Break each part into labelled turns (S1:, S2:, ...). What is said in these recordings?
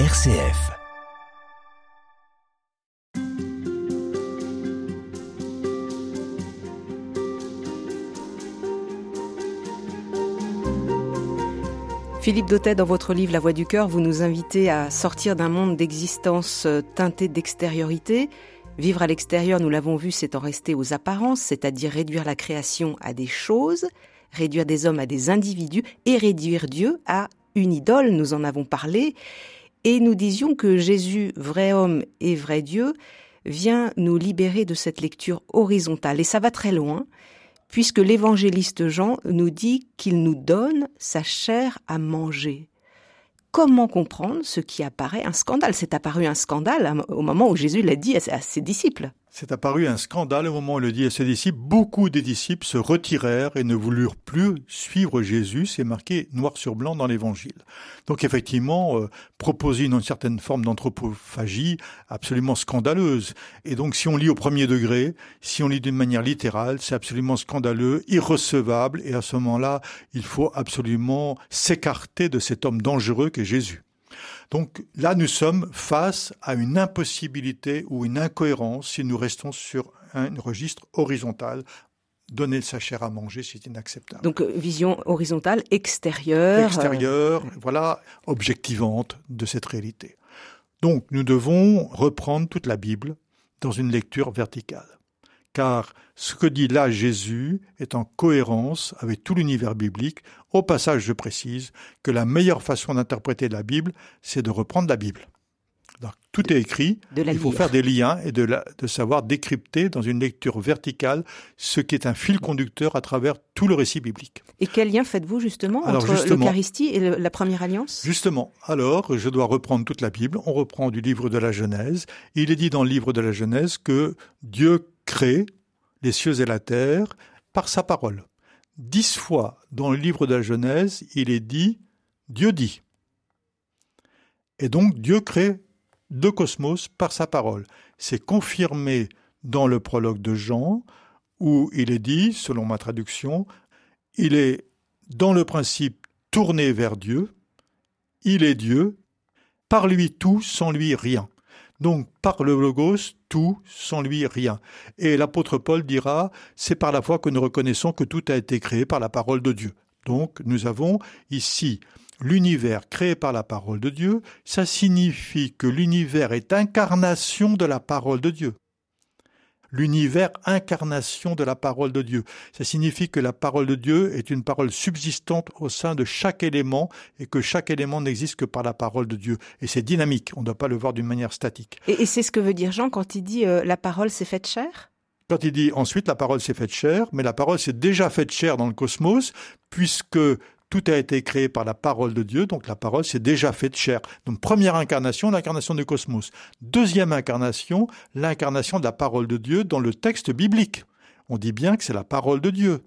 S1: RCF.
S2: Philippe Dautet, dans votre livre La Voix du cœur, vous nous invitez à sortir d'un monde d'existence euh, teinté d'extériorité. Vivre à l'extérieur, nous l'avons vu, c'est en rester aux apparences, c'est-à-dire réduire la création à des choses, réduire des hommes à des individus et réduire Dieu à une idole, nous en avons parlé. Et nous disions que Jésus, vrai homme et vrai Dieu, vient nous libérer de cette lecture horizontale. Et ça va très loin, puisque l'évangéliste Jean nous dit qu'il nous donne sa chair à manger. Comment comprendre ce qui apparaît? Un scandale C'est apparu un scandale au moment où Jésus l'a dit à ses disciples.
S3: C'est apparu un scandale au moment où le dit à ses disciples. Beaucoup des disciples se retirèrent et ne voulurent plus suivre Jésus. C'est marqué noir sur blanc dans l'évangile. Donc effectivement, euh, proposer une, certaine forme d'anthropophagie absolument scandaleuse. Et donc si on lit au premier degré, si on lit d'une manière littérale, c'est absolument scandaleux, irrecevable. Et à ce moment-là, il faut absolument s'écarter de cet homme dangereux qu'est Jésus. Donc là, nous sommes face à une impossibilité ou une incohérence si nous restons sur un registre horizontal donner sa chair à manger, c'est inacceptable.
S2: Donc euh, vision horizontale, extérieure.
S3: Extérieure, voilà, objectivante de cette réalité. Donc nous devons reprendre toute la Bible dans une lecture verticale car ce que dit là Jésus est en cohérence avec tout l'univers biblique. Au passage, je précise que la meilleure façon d'interpréter la Bible, c'est de reprendre la Bible. tout est écrit, il faut faire des liens et de, de, savoir décrypter dans une lecture verticale ce qui est un fil conducteur à travers tout le récit biblique.
S2: Et quel lien faites-vous justement entre l'Eucharistie et la Première Alliance?
S3: Justement, alors je dois reprendre toute la Bible, on reprend du livre de la Genèse, il est dit dans le livre de la Genèse que Dieu crée les cieux et la terre par sa parole. Dix fois dans le livre de la Genèse, il est dit Dieu dit. Et donc Dieu crée deux cosmos par sa parole. C'est confirmé dans le prologue de Jean, où il est dit, selon ma traduction, il est dans le principe tourné vers Dieu, il est Dieu, par lui tout, sans lui rien. Donc par le logos, tout, sans lui rien. Et l'apôtre Paul dira, c'est par la foi que nous reconnaissons que tout a été créé par la parole de Dieu. Donc nous avons ici l'univers créé par la parole de Dieu, ça signifie que l'univers est incarnation de la parole de Dieu l'univers incarnation de la parole de Dieu. Ça signifie que la parole de Dieu est une parole subsistante au sein de chaque élément et que chaque élément n'existe que par la parole de Dieu. Et c'est dynamique, on ne doit pas le voir d'une manière statique.
S2: Et, c'est ce que veut dire Jean quand il dit euh, la parole s'est faite chair
S3: quand il dit ensuite la parole s'est faite chair, mais la parole s'est déjà faite chair dans le cosmos, puisque tout a été créé par la parole de Dieu, donc la parole s'est déjà faite chair. Donc première incarnation, l'incarnation du cosmos. Deuxième incarnation, l'incarnation de la parole de Dieu dans le texte biblique. On dit bien que c'est la parole de Dieu.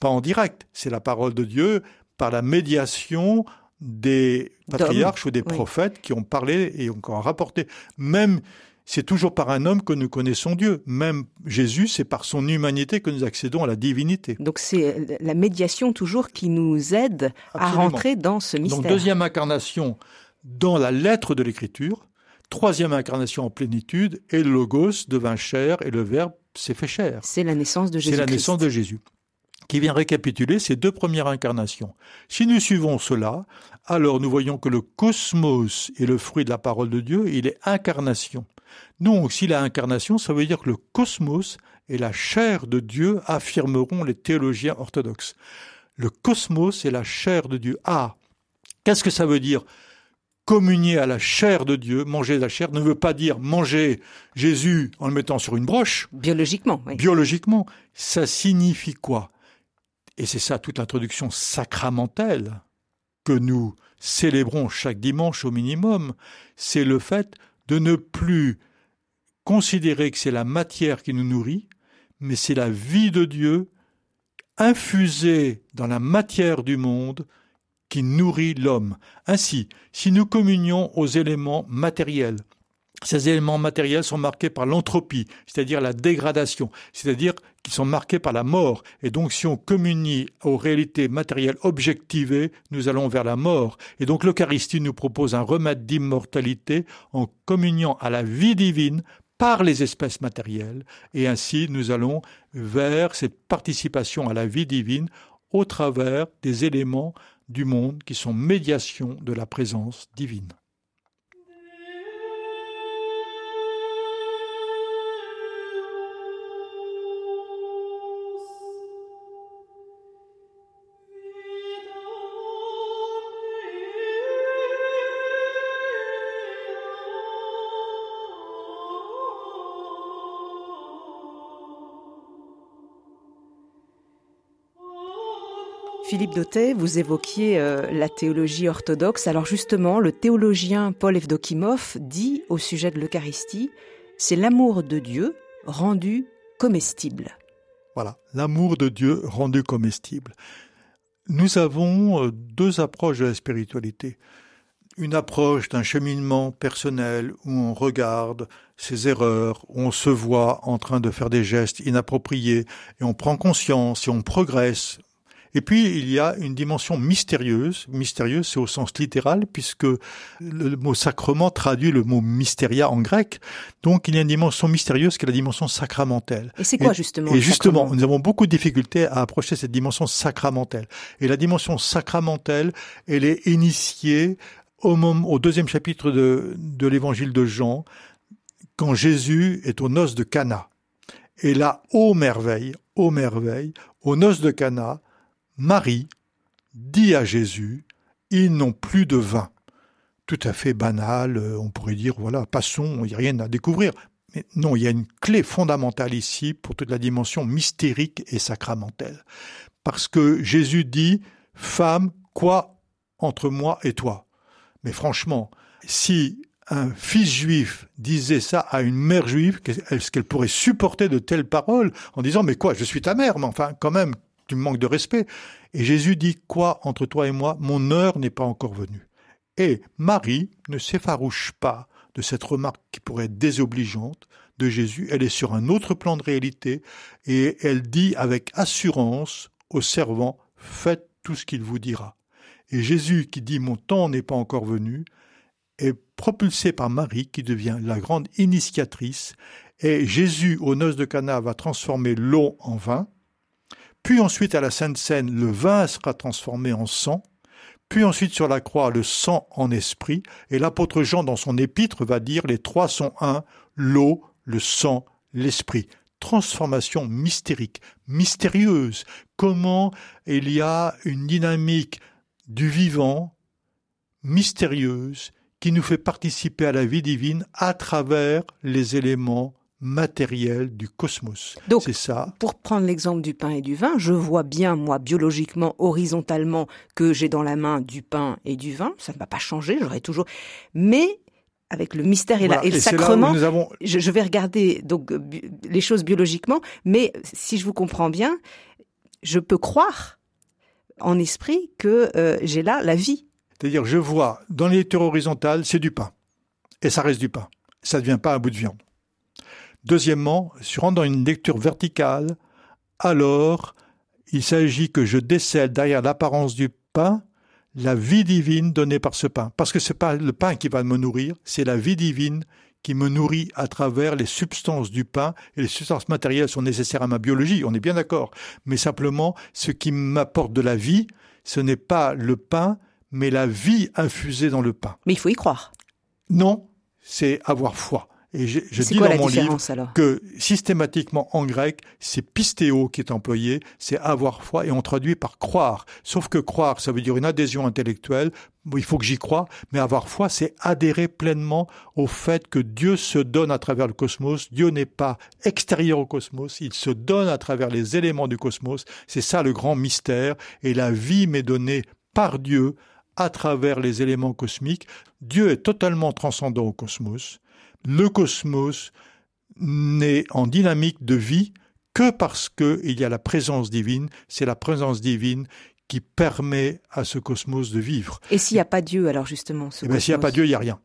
S3: Pas en direct, c'est la parole de Dieu par la médiation des patriarches ou des prophètes qui ont parlé et ont rapporté. Même c'est toujours par un homme que nous connaissons Dieu. Même Jésus, c'est par son humanité que nous accédons à la divinité.
S2: Donc c'est la médiation toujours qui nous aide à rentrer dans ce mystère.
S3: Donc deuxième incarnation dans la lettre de l'Écriture, troisième incarnation en plénitude, et le Logos devint chair et le Verbe s'est fait chair.
S2: C'est la naissance de Jésus.
S3: C'est la naissance de Jésus qui vient récapituler ces deux premières incarnations. Si nous suivons cela, alors nous voyons que le cosmos est le fruit de la parole de Dieu, il est incarnation. Donc, si la incarnation, ça veut dire que le cosmos est la chair de Dieu, affirmeront les théologiens orthodoxes. Le cosmos est la chair de Dieu. Ah, qu'est-ce que ça veut dire? Communier à la chair de Dieu, manger la chair, ne veut pas dire manger Jésus en le mettant sur une broche.
S2: Biologiquement, oui.
S3: Biologiquement, ça signifie quoi? Et c'est ça toute l'introduction sacramentelle que nous célébrons chaque dimanche au minimum, c'est le fait de ne plus considérer que c'est la matière qui nous nourrit, mais c'est la vie de Dieu infusée dans la matière du monde qui nourrit l'homme. Ainsi, si nous communions aux éléments matériels, Ces éléments matériels sont marqués par l'entropie, c'est-à-dire la dégradation, c'est-à-dire qu'ils sont marqués par la mort. Et donc, si on communie aux réalités matérielles objectivées, nous allons vers la mort. Et donc, l'Eucharistie nous propose un remède d'immortalité en communiant à la vie divine par les espèces matérielles. Et ainsi, nous allons vers cette participation à la vie divine au travers des éléments du monde qui sont médiation de la présence divine.
S2: Philippe Dautet, vous évoquiez euh, la théologie orthodoxe. Alors justement, le théologien Paul Evdokimov dit au sujet de l'Eucharistie, c'est l'amour de Dieu rendu comestible.
S3: Voilà, l'amour de Dieu rendu comestible. Nous avons euh, deux approches de la spiritualité. Une approche d'un cheminement personnel où on regarde ses erreurs, où on se voit en train de faire des gestes inappropriés et on prend conscience et on progresse, et puis, il y a une dimension mystérieuse. Mystérieuse, c'est au sens littéral, puisque le mot sacrement traduit le mot mystéria en grec. Donc, il y a une dimension mystérieuse qui est la dimension sacramentelle.
S2: Et c'est quoi, justement
S3: Et justement, nous avons beaucoup de difficultés à approcher cette dimension sacramentelle. Et la dimension sacramentelle, elle est initiée au, moment, au deuxième chapitre de, de l'évangile de Jean, quand Jésus est aux noces de Cana. Et là, ô merveille, ô merveille, aux noces de Cana, Marie dit à Jésus, ils n'ont plus de vin. Tout à fait banal, euh, on pourrait dire, voilà, passons, il n'y a rien à découvrir. Mais non, il y a une clé fondamentale ici pour toute la dimension mystérique et sacramentelle. Parce que Jésus dit, femme, quoi entre moi et toi? Mais franchement, si un fils juif disait ça à une mère juive, est-ce qu'elle pourrait supporter de telles paroles en disant, mais quoi, je suis ta mère, mais enfin, quand même, tu me de respect. Et Jésus dit, quoi entre toi et moi, mon heure n'est pas encore venue. Et Marie ne s'effarouche pas de cette remarque qui pourrait être désobligeante de Jésus. Elle est sur un autre plan de réalité et elle dit avec assurance au servant, faites tout ce qu'il vous dira. Et Jésus qui dit mon temps n'est pas encore venu est propulsé par Marie qui devient la grande initiatrice et Jésus aux noces de Cana va transformer l'eau en vin puis ensuite à la Sainte Seine, le vin sera transformé en sang, puis ensuite sur la croix, le sang en esprit, et l'apôtre Jean dans son épître va dire les trois sont un, l'eau, le sang, l'esprit. Transformation mystérique, mystérieuse. Comment il y a une dynamique du vivant mystérieuse qui nous fait participer à la vie divine à travers les éléments matériel du cosmos.
S2: Donc, c'est ça. Pour prendre l'exemple du pain et du vin, je vois bien, moi, biologiquement, horizontalement, que j'ai dans la main du pain et du vin. Ça ne va pas changer, j'aurai toujours. Mais avec le mystère et, le sacrement, je, vais regarder donc les choses biologiquement, mais si je vous comprends bien, je peux croire en esprit que euh, j'ai là la vie.
S3: C'est-à-dire, je vois dans les lectures horizontales, c'est du pain, et ça reste du pain. Ça ne devient pas un bout de viande. Deuxièmement, si je rentre dans une lecture verticale, alors il s'agit que je décèle derrière l'apparence du pain la vie divine donnée par ce pain. Parce que ce n'est pas le pain qui va me nourrir, c'est la vie divine qui me nourrit à travers les substances du pain, et les substances matérielles sont nécessaires à ma biologie, on est bien d'accord. Mais simplement, ce qui m'apporte de la vie, ce n'est pas le pain, mais la vie infusée dans le pain.
S2: Mais il faut y croire.
S3: Non, c'est avoir foi. Et je, dis dans mon livre que systématiquement en grec, c'est pistéo qui est employé, c'est avoir foi et on traduit par croire. Sauf que croire, ça veut dire une adhésion intellectuelle. Il faut que j'y croie, mais avoir foi, c'est adhérer pleinement au fait que Dieu se donne à travers le cosmos. Dieu n'est pas extérieur au cosmos, il se donne à travers les éléments du cosmos. C'est ça le grand mystère. Et la vie m'est donnée par Dieu à travers les éléments cosmiques. Dieu est totalement transcendant au cosmos le cosmos n'est en dynamique de vie que parce qu'il y a la présence divine. C'est la présence divine qui permet à ce cosmos de vivre.
S2: Et s'il n'y a pas Dieu, alors justement
S3: eh ben, S'il n'y a pas Dieu, il n'y a rien.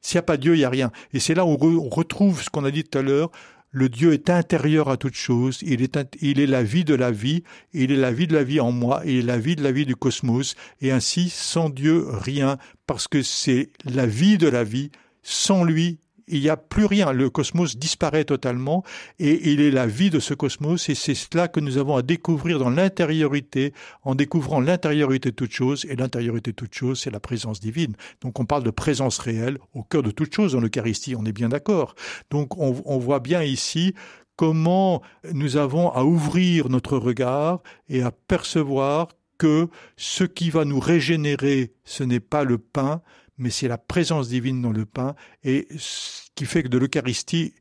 S3: S'il n'y a pas Dieu, il n'y a rien. Et c'est là où on retrouve ce qu'on a dit tout à l'heure, le Dieu est intérieur à toute chose, il est, il est la vie de la vie, il est la vie de la vie en moi, il est la vie de la vie du cosmos, et ainsi, sans Dieu, rien, parce que c'est la vie de la vie, sans lui, il n'y a plus rien. Le cosmos disparaît totalement et il est la vie de ce cosmos et c'est cela que nous avons à découvrir dans l'intériorité, en découvrant l'intériorité de toute chose et l'intériorité de toute chose, c'est la présence divine. Donc on parle de présence réelle au cœur de toute chose dans l'Eucharistie, on est bien d'accord. Donc on, on voit bien ici comment nous avons à ouvrir notre regard et à percevoir que ce qui va nous régénérer, ce n'est pas le pain, mais c'est la présence divine dans le pain et ce qui fait que de l'Eucharistie,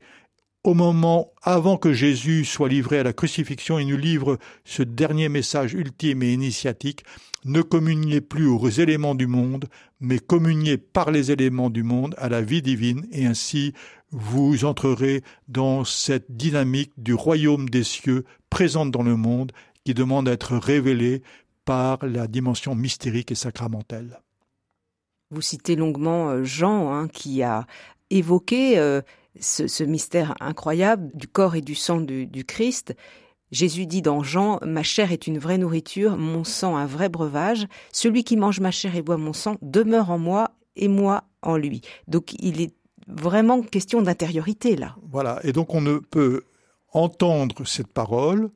S3: au moment avant que Jésus soit livré à la crucifixion, il nous livre ce dernier message ultime et initiatique. Ne communiez plus aux éléments du monde, mais communiez par les éléments du monde à la vie divine, et ainsi vous entrerez dans cette dynamique du royaume des cieux présente dans le monde, qui demande à être révélée par la dimension mystérique et sacramentelle.
S2: Vous citez longuement euh, Jean, hein, qui a évoqué euh, ce, mystère incroyable du corps et du sang du, Christ. Jésus dit dans Jean, Ma chair est une vraie nourriture, mon sang un vrai breuvage. Celui qui mange ma chair et boit mon sang demeure en moi et moi en lui. Donc il est vraiment question d'intériorité là.
S3: Voilà, et donc on ne peut entendre cette parole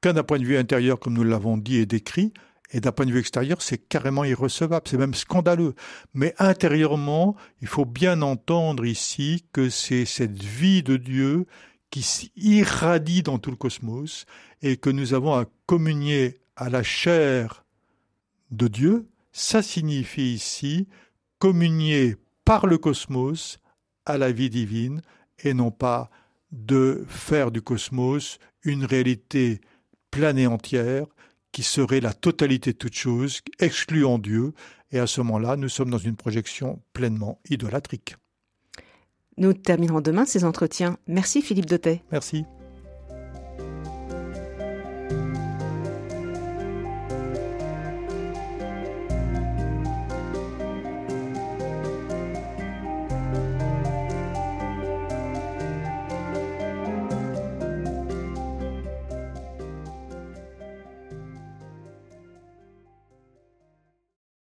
S3: qu'à d'un point de vue intérieur, comme nous l'avons dit et décrit, et d'un point de vue extérieur, c'est carrément irrecevable, c'est même scandaleux. Mais intérieurement, il faut bien entendre ici que c'est cette vie de Dieu qui irradie dans tout le cosmos et que nous avons à communier à la chair de Dieu. Ça signifie ici communier par le cosmos à la vie divine et non pas de faire du cosmos une réalité pleine et entière qui serait la totalité de toute chose, excluant Dieu, et à ce moment-là, nous sommes dans une projection pleinement idolâtrique.
S2: Nous terminerons demain ces entretiens. Merci Philippe Dotet.
S3: Merci.